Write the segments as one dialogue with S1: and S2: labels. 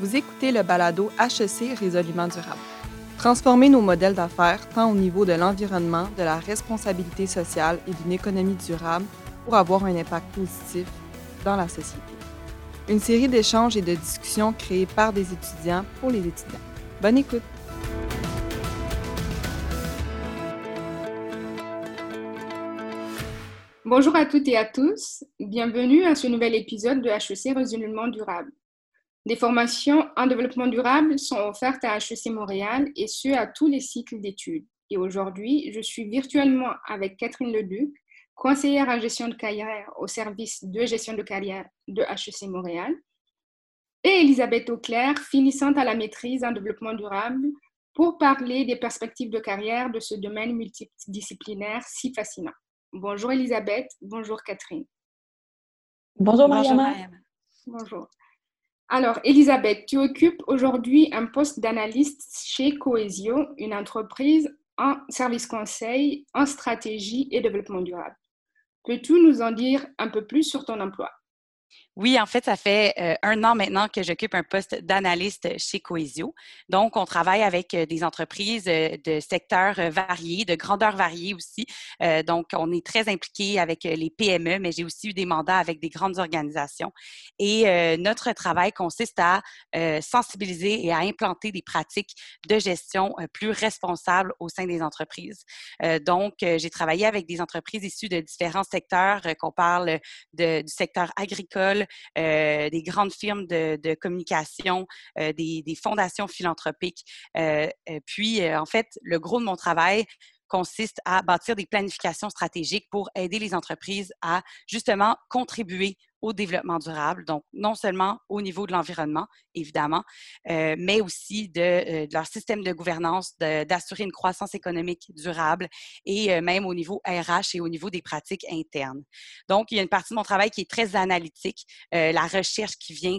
S1: Vous écoutez le balado HEC Résolument durable. Transformer nos modèles d'affaires tant au niveau de l'environnement, de la responsabilité sociale et d'une économie durable pour avoir un impact positif dans la société. Une série d'échanges et de discussions créées par des étudiants pour les étudiants. Bonne écoute!
S2: Bonjour à toutes et à tous. Bienvenue à ce nouvel épisode de HEC Résolument durable. Des formations en développement durable sont offertes à HEC Montréal et ce, à tous les cycles d'études. Et aujourd'hui, je suis virtuellement avec Catherine Leduc, conseillère en gestion de carrière au service de gestion de carrière de HEC Montréal, et Elisabeth Auclair, finissante à la maîtrise en développement durable, pour parler des perspectives de carrière de ce domaine multidisciplinaire si fascinant. Bonjour Elisabeth, bonjour Catherine.
S3: Bonjour Marianne.
S2: Bonjour. Alors, Elisabeth, tu occupes aujourd'hui un poste d'analyste chez Coesio, une entreprise en service conseil, en stratégie et développement durable. Peux-tu nous en dire un peu plus sur ton emploi?
S3: Oui, en fait, ça fait euh, un an maintenant que j'occupe un poste d'analyste chez Coesio. Donc, on travaille avec euh, des entreprises euh, de secteurs variés, de grandeurs variées aussi. donc, on est très impliqué avec les PME, mais j'ai aussi eu des mandats avec des grandes organisations. Et notre travail consiste à sensibiliser et à implanter des pratiques de gestion plus responsables au sein des entreprises. donc, j'ai travaillé avec des entreprises issues de différents secteurs, qu'on parle de, du secteur agricole, euh, des grandes firmes de, communication, euh, des, fondations philanthropiques. Euh, puis, en fait, le gros de mon travail, consiste à bâtir des planifications stratégiques pour aider les entreprises à justement contribuer au développement durable, donc non seulement au niveau de l'environnement, évidemment, euh, mais aussi de, euh, de, leur système de gouvernance, d'assurer une croissance économique durable et euh, même au niveau RH et au niveau des pratiques internes. Donc, il y a une partie de mon travail qui est très analytique, la recherche qui vient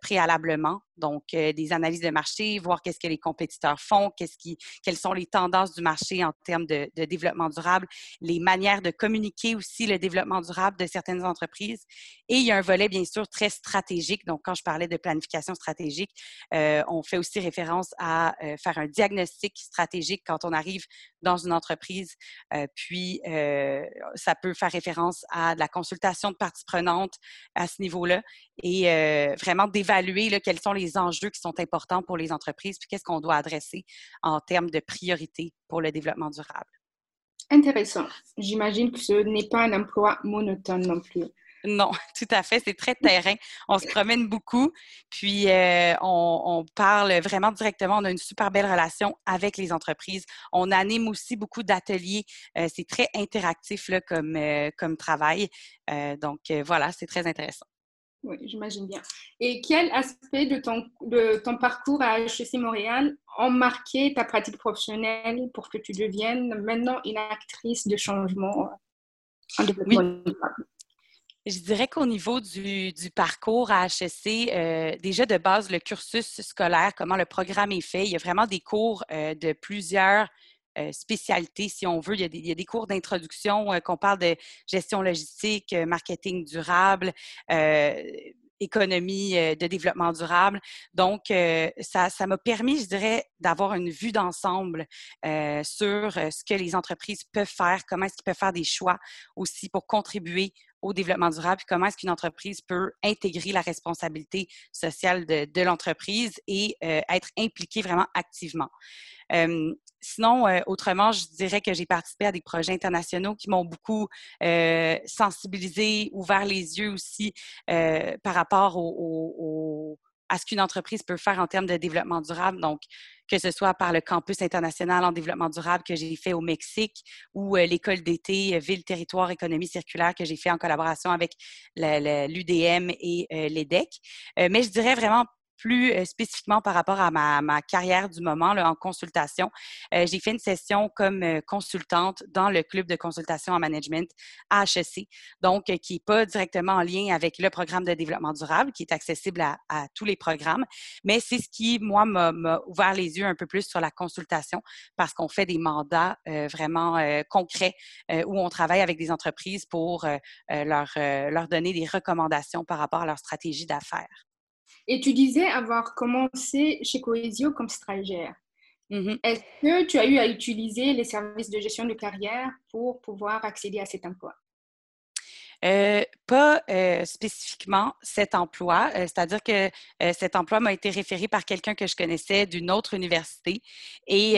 S3: préalablement, donc des analyses de marché, voir qu'est-ce que les compétiteurs font, qu'est-ce qui, quelles sont les tendances du marché en termes de développement durable, les manières de communiquer aussi le développement durable de certaines entreprises et il y a un volet, bien sûr, très stratégique. Donc, quand je parlais de planification stratégique, euh, on fait aussi référence à euh, faire un diagnostic stratégique quand on arrive dans une entreprise. Euh, puis, ça peut faire référence à de la consultation de parties prenantes à ce niveau-là et vraiment d'évaluer quels sont les enjeux qui sont importants pour les entreprises, puis qu'est-ce qu'on doit adresser en termes de priorité pour le développement durable.
S2: Intéressant. J'imagine que ce n'est pas un emploi monotone non plus.
S3: Non, tout à fait. C'est très terrain. On se promène beaucoup, puis euh, on, parle vraiment directement. On a une super belle relation avec les entreprises. On anime aussi beaucoup d'ateliers. Euh, c'est très interactif là, comme, euh, comme travail. donc voilà, c'est très intéressant.
S2: Oui, j'imagine bien. Et quel aspect de ton, de ton parcours à HEC Montréal ont marqué ta pratique professionnelle pour que tu deviennes maintenant une actrice de changement en développement
S3: je dirais qu'au niveau du, parcours à HEC, euh, déjà de base, le cursus scolaire, comment le programme est fait, il y a vraiment des cours euh, de plusieurs euh, spécialités, si on veut. Il y a des, cours d'introduction qu'on parle de gestion logistique, marketing durable, économie de développement durable. Donc, ça, ça m'a permis, je dirais, d'avoir une vue d'ensemble sur ce que les entreprises peuvent faire, comment est-ce qu'ils peuvent faire des choix aussi pour contribuer au développement durable, comment est-ce qu'une entreprise peut intégrer la responsabilité sociale de, l'entreprise et euh, être impliquée vraiment activement. Euh, sinon, euh, autrement, je dirais que j'ai participé à des projets internationaux qui m'ont beaucoup sensibilisé, ouvert les yeux aussi par rapport au à ce qu'une entreprise peut faire en termes de développement durable. Donc, que ce soit par le campus international en développement durable que j'ai fait au Mexique ou euh, l'école d'été euh, Ville, Territoire, Économie circulaire que j'ai fait en collaboration avec l'UDM et euh, l'EDEC. mais je dirais vraiment plus euh, spécifiquement par rapport à ma, ma carrière du moment là, en consultation, euh, j'ai fait une session comme euh, consultante dans le club de consultation en management à HEC, donc qui n'est pas directement en lien avec le programme de développement durable, qui est accessible à, à tous les programmes, mais c'est ce qui, moi, m'a ouvert les yeux un peu plus sur la consultation parce qu'on fait des mandats vraiment concrets où on travaille avec des entreprises pour leur, leur donner des recommandations par rapport à leur stratégie d'affaires.
S2: Et tu disais avoir commencé chez Coesio comme stagiaire. Mm-hmm. Est-ce que tu as eu à utiliser les services de gestion de carrière pour pouvoir accéder à cet emploi?
S3: Euh, pas euh, spécifiquement cet emploi, euh, c'est-à-dire que cet emploi m'a été référé par quelqu'un que je connaissais d'une autre université et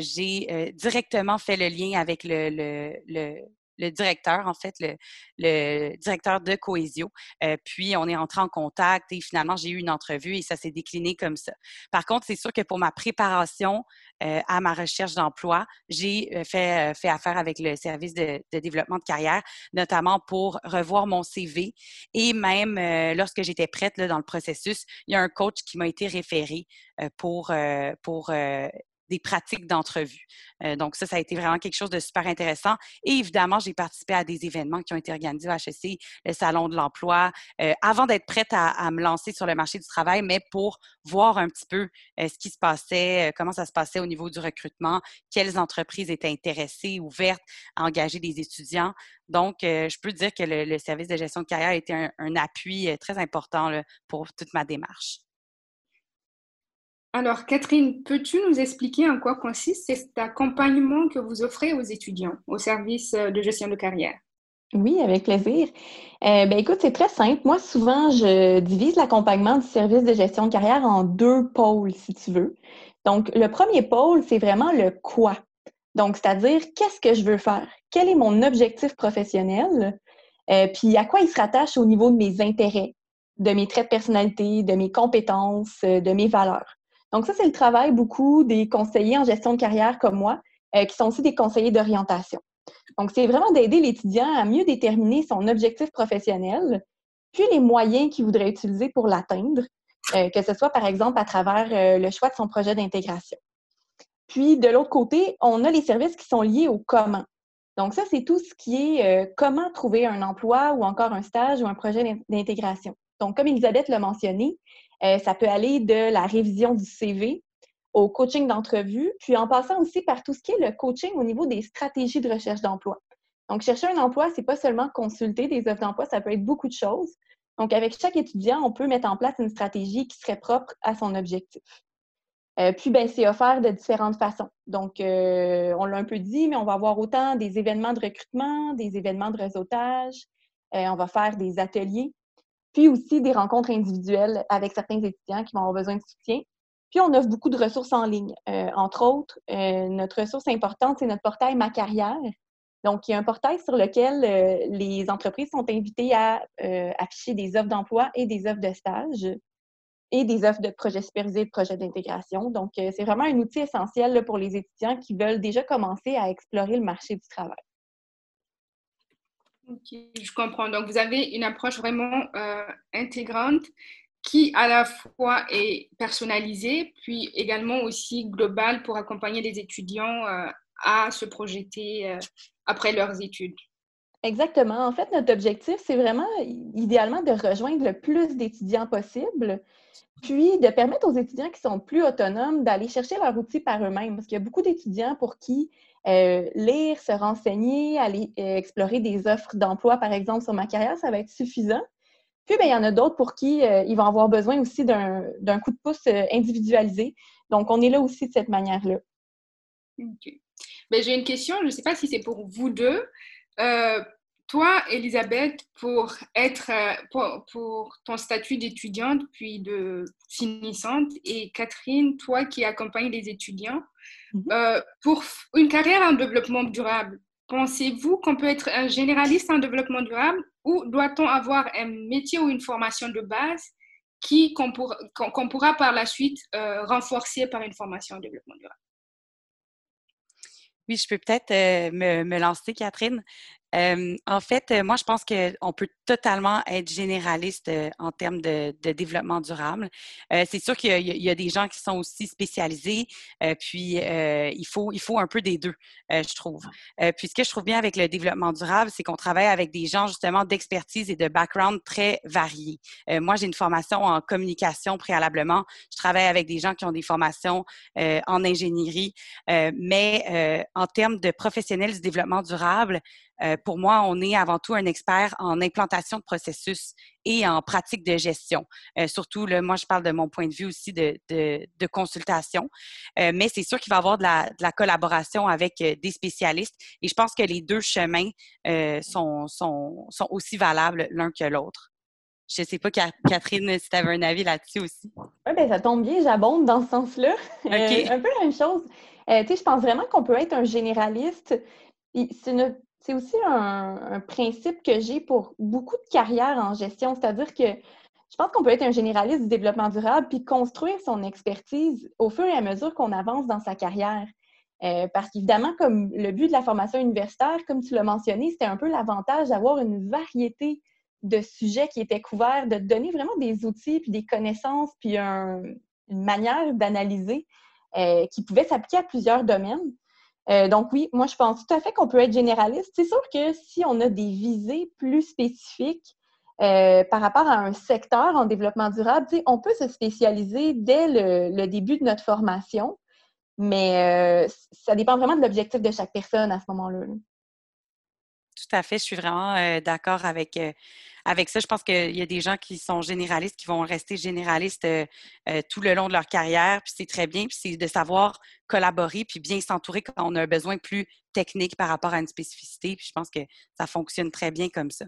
S3: j'ai directement fait le lien avec le, le, le directeur, en fait, le, le directeur de Cohésio. Euh, puis, on est entré en contact et finalement, j'ai eu une entrevue et ça s'est décliné comme ça. Par contre, c'est sûr que pour ma préparation euh, à ma recherche d'emploi, j'ai euh, fait, fait affaire avec le service de, de, développement de carrière, notamment pour revoir mon CV. Et même lorsque j'étais prête là, dans le processus, il y a un coach qui m'a été référé pour, pour des pratiques d'entrevue. Euh, donc, ça, ça a été vraiment quelque chose de super intéressant. Et évidemment, j'ai participé à des événements qui ont été organisés au HEC, le Salon de l'emploi, euh, avant d'être prête à, me lancer sur le marché du travail, mais pour voir un petit peu euh, ce qui se passait, comment ça se passait au niveau du recrutement, quelles entreprises étaient intéressées, ouvertes à engager des étudiants. Donc, je peux dire que le, service de gestion de carrière a été un, appui très important pour toute ma démarche.
S2: Alors, Catherine, peux-tu nous expliquer en quoi consiste cet accompagnement que vous offrez aux étudiants au service euh, de gestion de carrière?
S4: Oui, avec plaisir. Euh, ben, écoute, c'est très simple. Moi, souvent, je divise l'accompagnement du service de gestion de carrière en deux pôles, si tu veux. Donc, le premier pôle, c'est vraiment le quoi. Donc, c'est-à-dire, qu'est-ce que je veux faire? Quel est mon objectif professionnel? Euh, puis, à quoi il se rattache au niveau de mes intérêts, de mes traits de personnalité, de mes compétences, de mes valeurs? Donc ça, c'est le travail beaucoup des conseillers en gestion de carrière comme moi, euh, qui sont aussi des conseillers d'orientation. Donc, c'est vraiment d'aider l'étudiant à mieux déterminer son objectif professionnel, puis les moyens qu'il voudrait utiliser pour l'atteindre, euh, que ce soit par exemple à travers euh, le choix de son projet d'intégration. Puis, de l'autre côté, on a les services qui sont liés au comment. Donc, ça, c'est tout ce qui est comment trouver un emploi ou encore un stage ou un projet d'intégration. Donc, comme Elisabeth l'a mentionné, euh, ça peut aller de la révision du CV au coaching d'entrevue, puis en passant aussi par tout ce qui est le coaching au niveau des stratégies de recherche d'emploi. Donc, chercher un emploi, c'est pas seulement consulter des offres d'emploi, ça peut être beaucoup de choses. Donc, avec chaque étudiant, on peut mettre en place une stratégie qui serait propre à son objectif. Euh, puis, ben, c'est offert de différentes façons. Donc, euh, on l'a un peu dit, mais on va avoir autant des événements de recrutement, des événements de réseautage, on va faire des ateliers puis aussi des rencontres individuelles avec certains étudiants qui vont avoir besoin de soutien. Puis on offre beaucoup de ressources en ligne. Euh, entre autres, euh, notre ressource importante, c'est notre portail Ma Carrière. Donc, il y a un portail sur lequel euh, les entreprises sont invitées à afficher des offres d'emploi et des offres de stage et des offres de projets supervisés de projets d'intégration. Donc, c'est vraiment un outil essentiel pour les étudiants qui veulent déjà commencer à explorer le marché du travail.
S2: Je comprends. Donc, vous avez une approche vraiment euh, intégrante qui à la fois est personnalisée, puis également aussi globale pour accompagner les étudiants euh, à se projeter euh, après leurs études.
S4: Exactement. En fait, notre objectif, c'est vraiment idéalement de rejoindre le plus d'étudiants possible, puis de permettre aux étudiants qui sont plus autonomes d'aller chercher leur outil par eux-mêmes. Parce qu'il y a beaucoup d'étudiants pour qui euh, lire, se renseigner, aller euh, explorer des offres d'emploi, par exemple, sur ma carrière, ça va être suffisant. Puis, ben, il y en a d'autres pour qui euh, ils vont avoir besoin aussi d'un coup de pouce individualisé. Donc, on est là aussi de cette manière-là.
S2: OK. Ben, J'ai une question, je ne sais pas si c'est pour vous deux. Toi, Elisabeth, pour être pour, pour ton statut d'étudiante puis de finissante, et Catherine, toi qui accompagnes les étudiants, Mhm. Euh, pour une carrière en développement durable, pensez-vous qu'on peut être un généraliste en développement durable ou doit-on avoir un métier ou une formation de base qu'on pourra, par la suite euh, renforcer par une formation en développement durable?
S3: Oui, je peux peut-être euh, me, me, lancer, Catherine en fait, moi, je pense qu'on peut totalement être généraliste en termes de, développement durable. c'est sûr qu'il y, a des gens qui sont aussi spécialisés, puis il, faut, il faut un peu des deux, je trouve. puis ce que je trouve bien avec le développement durable, c'est qu'on travaille avec des gens justement d'expertise et de background très variés. moi, j'ai une formation en communication préalablement. Je travaille avec des gens qui ont des formations en ingénierie, mais en termes de professionnels du développement durable, euh, pour moi, on est avant tout un expert en implantation de processus et en pratique de gestion. Euh, surtout, là, moi, je parle de mon point de vue aussi de, de, de consultation, euh, mais c'est sûr qu'il va y avoir de la, de la, collaboration avec des spécialistes et je pense que les deux chemins sont, sont, sont aussi valables l'un que l'autre. Je ne sais pas, Catherine, si tu avais un avis là-dessus aussi.
S4: Oui, bien, ça tombe bien, j'abonde dans ce sens-là. un peu la même chose. tu sais, je pense vraiment qu'on peut être un généraliste. C'est une c'est aussi un, principe que j'ai pour beaucoup de carrières en gestion, c'est-à-dire que je pense qu'on peut être un généraliste du développement durable puis construire son expertise au fur et à mesure qu'on avance dans sa carrière. Euh, parce qu'évidemment, comme le but de la formation universitaire, comme tu l'as mentionné, c'était un peu l'avantage d'avoir une variété de sujets qui étaient couverts, de donner vraiment des outils, puis des connaissances, puis une manière d'analyser euh, qui pouvait s'appliquer à plusieurs domaines. Euh, donc oui, moi je pense tout à fait qu'on peut être généraliste. C'est sûr que si on a des visées plus spécifiques euh, par rapport à un secteur en développement durable, on peut se spécialiser dès le, début de notre formation, mais euh, ça dépend vraiment de l'objectif de chaque personne à ce moment-là.
S3: Tout à fait, je suis vraiment d'accord avec avec ça, je pense qu'il y a des gens qui sont généralistes, qui vont rester généralistes euh, euh, tout le long de leur carrière, puis c'est très bien, puis c'est de savoir collaborer, puis bien s'entourer quand on a un besoin plus technique par rapport à une spécificité, puis je pense que ça fonctionne très bien comme ça.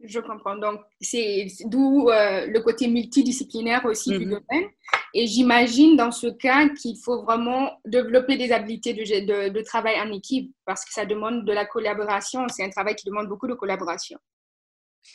S2: Je comprends. Donc, c'est d'où euh, le côté multidisciplinaire aussi du mm-hmm. domaine. Et j'imagine dans ce cas qu'il faut vraiment développer des habiletés de, de, travail en équipe parce que ça demande de la collaboration. C'est un travail qui demande beaucoup de collaboration.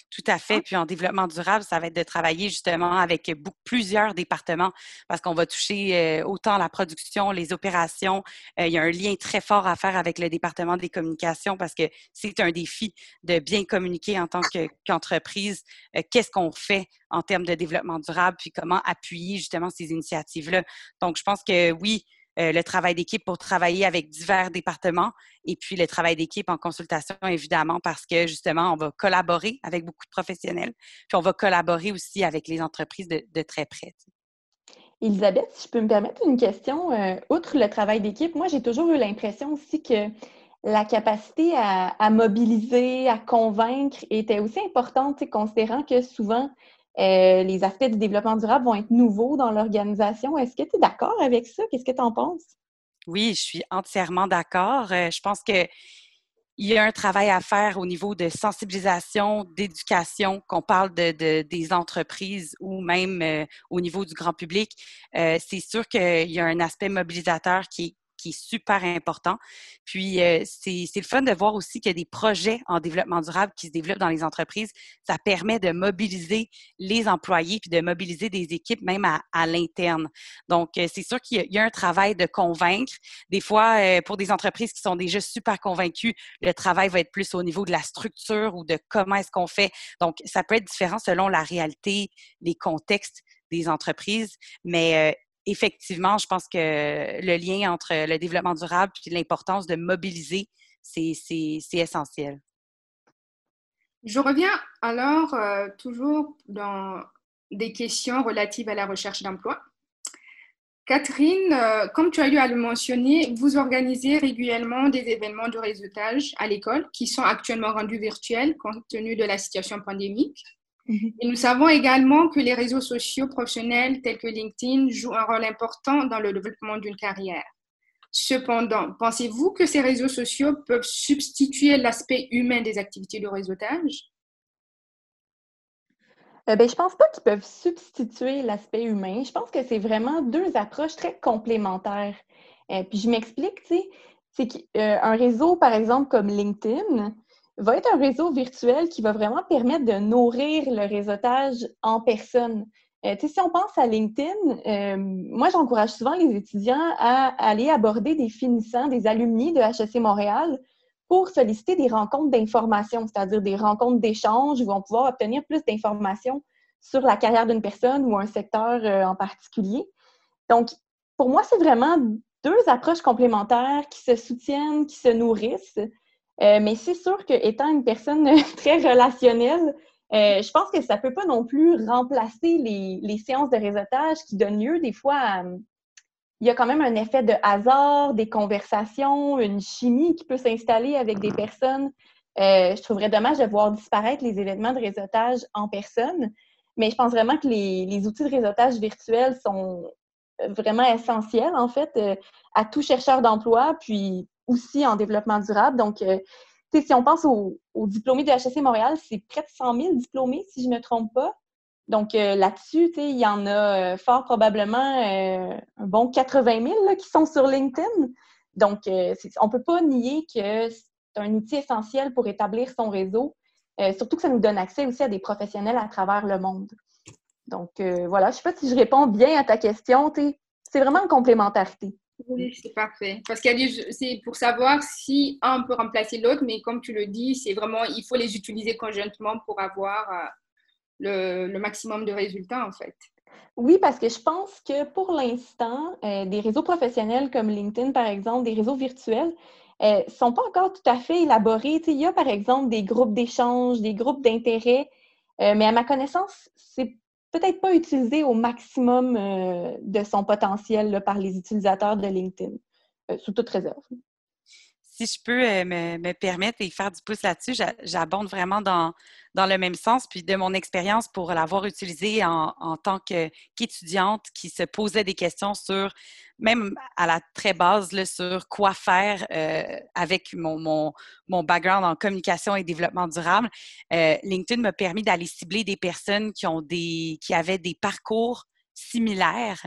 S3: Tout à fait. Puis en développement durable, ça va être de travailler justement avec plusieurs départements parce qu'on va toucher euh, autant la production, les opérations. Euh, il y a un lien très fort à faire avec le département des communications parce que c'est un défi de bien communiquer en tant qu'entreprise. Euh, qu'est-ce qu'on fait en termes de développement durable, puis comment appuyer justement ces initiatives-là. Donc, je pense que oui, euh, le travail d'équipe pour travailler avec divers départements et puis le travail d'équipe en consultation, évidemment, parce que justement, on va collaborer avec beaucoup de professionnels, puis on va collaborer aussi avec les entreprises de, très près.
S4: Elisabeth, si je peux me permettre une question, euh, outre le travail d'équipe, moi j'ai toujours eu l'impression aussi que la capacité à, à, mobiliser, à convaincre était aussi importante, considérant que souvent euh, les aspects du développement durable vont être nouveaux dans l'organisation. Est-ce que tu es d'accord avec ça? Qu'est-ce que tu en penses?
S3: Oui, je suis entièrement d'accord. Euh, je pense que il y a un travail à faire au niveau de sensibilisation, d'éducation, qu'on parle de, des entreprises ou même euh, au niveau du grand public. c'est sûr qu'il y a un aspect mobilisateur qui est qui est super important. Puis, euh, c'est le fun de voir aussi qu'il y a des projets en développement durable qui se développent dans les entreprises. Ça permet de mobiliser les employés puis de mobiliser des équipes même à, l'interne. Donc, euh, c'est sûr qu'il y, a un travail de convaincre. Des fois, euh, pour des entreprises qui sont déjà super convaincues, le travail va être plus au niveau de la structure ou de comment est-ce qu'on fait. Donc, ça peut être différent selon la réalité, les contextes des entreprises, mais effectivement, je pense que le lien entre le développement durable et l'importance de mobiliser, c'est essentiel.
S2: Je reviens alors euh, toujours dans des questions relatives à la recherche d'emploi. Catherine, euh, comme tu as eu à le mentionner, vous organisez régulièrement des événements de réseautage à l'école qui sont actuellement rendus virtuels compte tenu de la situation pandémique. Et nous savons également que les réseaux sociaux professionnels tels que LinkedIn jouent un rôle important dans le développement d'une carrière. Cependant, pensez-vous que ces réseaux sociaux peuvent substituer l'aspect humain des activités de réseautage?
S4: Euh, ben, je ne pense pas qu'ils peuvent substituer l'aspect humain. Je pense que c'est vraiment deux approches très complémentaires. Euh, puis je m'explique, tu sais, c'est qu'un euh, réseau, par exemple, comme LinkedIn, va être un réseau virtuel qui va vraiment permettre de nourrir le réseautage en personne. Euh, si on pense à LinkedIn, euh, moi, j'encourage souvent les étudiants à aller aborder des finissants, des alumni de HEC Montréal pour solliciter des rencontres d'information, c'est-à-dire des rencontres d'échange où on pouvoir obtenir plus d'informations sur la carrière d'une personne ou un secteur euh, en particulier. Donc, pour moi, c'est vraiment deux approches complémentaires qui se soutiennent, qui se nourrissent. Euh, mais c'est sûr qu'étant une personne très relationnelle, euh, je pense que ça ne peut pas non plus remplacer les, séances de réseautage qui donnent lieu des fois à... il y a quand même un effet de hasard, des conversations, une chimie qui peut s'installer avec des personnes. Euh, je trouverais dommage de voir disparaître les événements de réseautage en personne, mais je pense vraiment que les, outils de réseautage virtuels sont vraiment essentiels, en fait, à tout chercheur d'emploi, puis aussi en développement durable. Donc, euh, si on pense aux, diplômés de HSC Montréal, c'est près de 100 000 diplômés, si je ne me trompe pas. Donc euh, là-dessus, il y en a euh, fort probablement un bon 80 000 qui sont sur LinkedIn. Donc, on ne peut pas nier que c'est un outil essentiel pour établir son réseau, surtout que ça nous donne accès aussi à des professionnels à travers le monde. Donc, voilà, je ne sais pas si je réponds bien à ta question. C'est vraiment une complémentarité.
S2: Oui, c'est parfait. Parce qu'il c'est pour savoir si un peut remplacer l'autre, mais comme tu le dis, c'est vraiment, il faut les utiliser conjointement pour avoir le, maximum de résultats, en fait.
S4: Oui, parce que je pense que pour l'instant, euh, des réseaux professionnels comme LinkedIn, par exemple, des réseaux virtuels, ne euh, sont pas encore tout à fait élaborés. il y a, par exemple, des groupes d'échange, des groupes d'intérêt, euh, mais à ma connaissance, c'est peut-être pas utilisé au maximum de son potentiel par les utilisateurs de LinkedIn, sous toute réserve
S3: si je peux euh, me, permettre et faire du pouce là-dessus, j'abonde vraiment dans, dans le même sens. Puis de mon expérience pour l'avoir utilisé en, en tant qu'étudiante qui se posait des questions sur, même à la très base, sur quoi faire euh, avec mon, mon, mon, background en communication et développement durable, euh, LinkedIn m'a permis d'aller cibler des personnes qui, ont des, qui avaient des parcours similaires,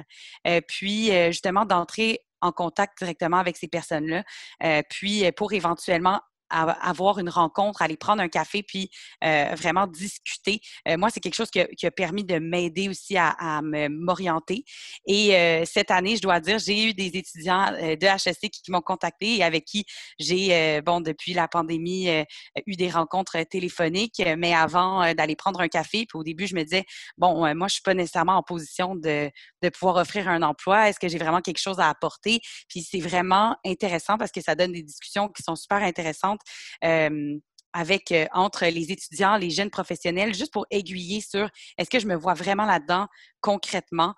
S3: puis justement d'entrer en contact directement avec ces personnes-là, euh, puis euh, pour éventuellement avoir une rencontre, aller prendre un café, puis euh, vraiment discuter. Euh, moi, c'est quelque chose qui a, permis de m'aider aussi à, à m'orienter. Et euh, cette année, je dois dire, j'ai eu des étudiants de HSC qui, m'ont contacté et avec qui j'ai, bon, depuis la pandémie, eu des rencontres téléphoniques. Mais avant d'aller prendre un café, puis au début, je me disais, bon, moi, je suis pas nécessairement en position de pouvoir offrir un emploi. Est-ce que j'ai vraiment quelque chose à apporter? Puis c'est vraiment intéressant parce que ça donne des discussions qui sont super intéressantes avec entre les étudiants, les jeunes professionnels, juste pour aiguiller sur est-ce que je me vois vraiment là-dedans concrètement?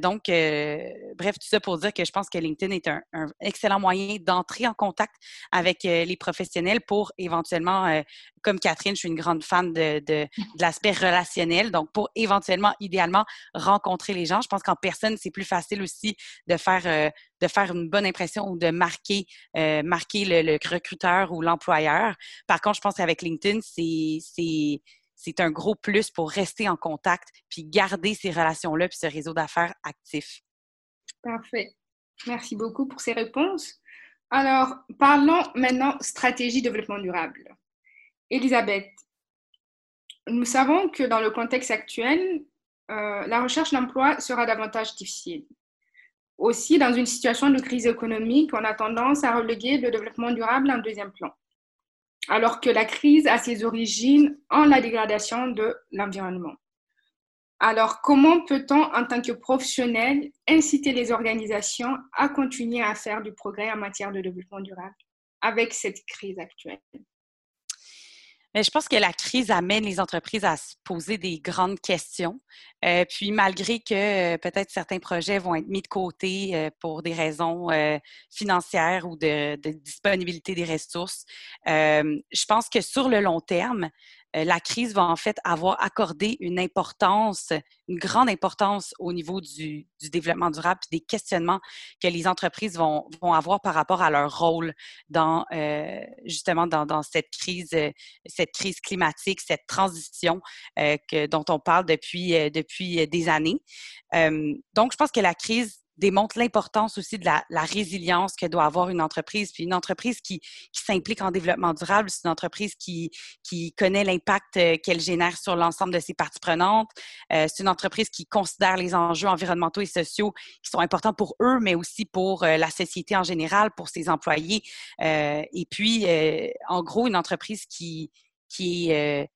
S3: donc, bref, tout ça pour dire que je pense que LinkedIn est un, excellent moyen d'entrer en contact avec les professionnels pour éventuellement, comme Catherine, je suis une grande fan de, de, l'aspect relationnel, donc pour éventuellement, idéalement, rencontrer les gens. Je pense qu'en personne, c'est plus facile aussi de faire de faire une bonne impression ou de marquer, euh, marquer le, recruteur ou l'employeur. Par contre, je pense qu'avec LinkedIn, c'est c'est un gros plus pour rester en contact puis garder ces relations-là puis ce réseau d'affaires actif.
S2: Parfait. Merci beaucoup pour ces réponses. Alors, parlons maintenant stratégie développement durable. Elisabeth, nous savons que dans le contexte actuel, euh, la recherche d'emploi sera davantage difficile. Aussi, dans une situation de crise économique, on a tendance à reléguer le développement durable en deuxième plan, alors que la crise a ses origines en la dégradation de l'environnement. Alors, comment peut-on, en tant que professionnel, inciter les organisations à continuer à faire du progrès en matière de développement durable avec cette crise actuelle?
S3: Mais je pense que la crise amène les entreprises à se poser des grandes questions. Euh, puis malgré que euh, peut-être certains projets vont être mis de côté euh, pour des raisons financières ou de, disponibilité des ressources, je pense que sur le long terme, euh, la crise va en fait avoir accordé une importance, une grande importance au niveau du, développement durable et des questionnements que les entreprises vont, avoir par rapport à leur rôle dans euh, justement dans, cette crise, euh, cette crise climatique, cette transition dont on parle depuis, depuis des années. donc, je pense que la crise démontre l'importance aussi de la, résilience que doit avoir une entreprise. Puis une entreprise qui, s'implique en développement durable, c'est une entreprise qui, qui connaît l'impact euh, qu'elle génère sur l'ensemble de ses parties prenantes. Euh, c'est une entreprise qui considère les enjeux environnementaux et sociaux qui sont importants pour eux, mais aussi pour euh, la société en général, pour ses employés. et puis, en gros, une entreprise qui, qui est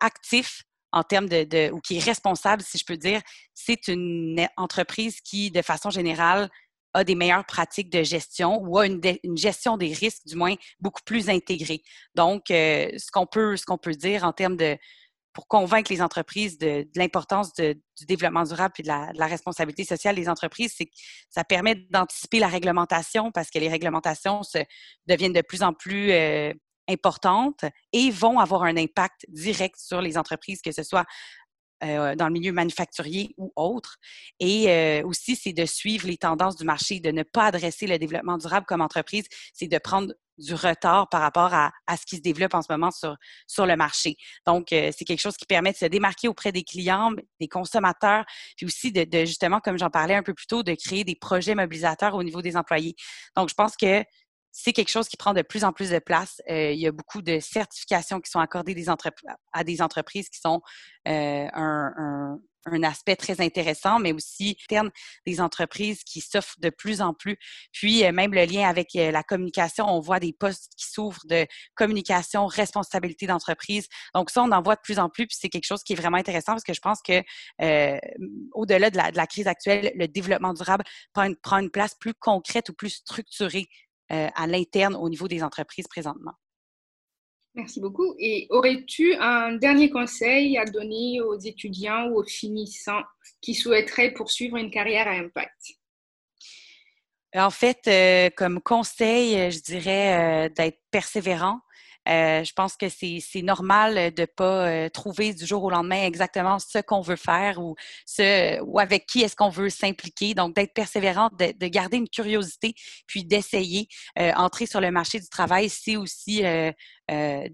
S3: actif en termes de, ou qui est responsable, si je peux dire, c'est une entreprise qui, de façon générale, a des meilleures pratiques de gestion ou a une, gestion des risques, du moins, beaucoup plus intégrée. Donc, euh, ce qu'on peut, ce qu'on peut dire en termes de, pour convaincre les entreprises de, l'importance du développement durable et de la, responsabilité sociale des entreprises, c'est que ça permet d'anticiper la réglementation parce que les réglementations se, deviennent de plus en plus euh, importantes et vont avoir un impact direct sur les entreprises, que ce soit euh, dans le milieu manufacturier ou autre. Et euh, aussi, c'est de suivre les tendances du marché, de ne pas adresser le développement durable comme entreprise, c'est de prendre du retard par rapport à, ce qui se développe en ce moment sur, le marché. Donc, euh, c'est quelque chose qui permet de se démarquer auprès des clients, des consommateurs, puis aussi de justement, comme j'en parlais un peu plus tôt, de créer des projets mobilisateurs au niveau des employés. Donc, je pense que c'est quelque chose qui prend de plus en plus de place. Euh, il y a beaucoup de certifications qui sont accordées à des entreprises qui sont euh, un, aspect très intéressant, mais aussi interne des entreprises qui s'offrent de plus en plus. Puis euh, même le lien avec la communication, on voit des postes qui s'ouvrent de communication, responsabilité d'entreprise. Donc ça, on en voit de plus en plus, puis c'est quelque chose qui est vraiment intéressant parce que je pense que au-delà de la, crise actuelle, le développement durable prend une place plus concrète ou plus structurée à l'interne au niveau des entreprises présentement.
S2: Merci beaucoup. Et aurais-tu un dernier conseil à donner aux étudiants ou aux finissants qui souhaiteraient poursuivre une carrière à impact?
S3: En fait, euh, comme conseil, euh, je dirais d'être persévérant, euh, je pense que c'est normal de ne pas euh, trouver du jour au lendemain exactement ce qu'on veut faire ou, ce, ou avec qui est-ce qu'on veut s'impliquer. Donc, d'être persévérante, de, de, garder une curiosité, puis d'essayer. Euh, entrer sur le marché du travail, c'est aussi euh,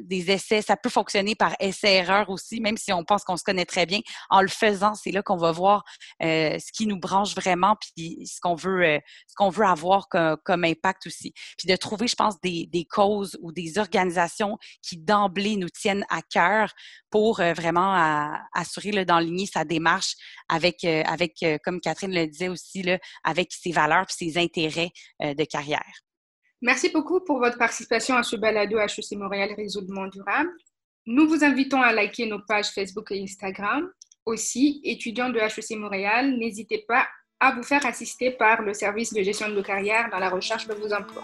S3: des essais. Ça peut fonctionner par essai-erreur aussi, même si on pense qu'on se connaît très bien. En le faisant, c'est là qu'on va voir euh, ce qui nous branche vraiment, puis ce qu'on veut, euh, ce qu'on veut avoir comme, impact aussi. Puis de trouver, je pense, des, causes ou des organisations qui d'emblée nous tiennent à cœur pour vraiment assurer là, d'enligner sa démarche avec, avec comme Catherine le disait aussi, là, avec ses valeurs et ses intérêts de carrière.
S2: Merci beaucoup pour votre participation à ce balado HEC Montréal Résolument Durable. Nous vous invitons à liker nos pages Facebook et Instagram. Aussi, étudiants de HEC Montréal, n'hésitez pas à vous faire assister par le service de gestion de carrière dans la recherche de vos emplois.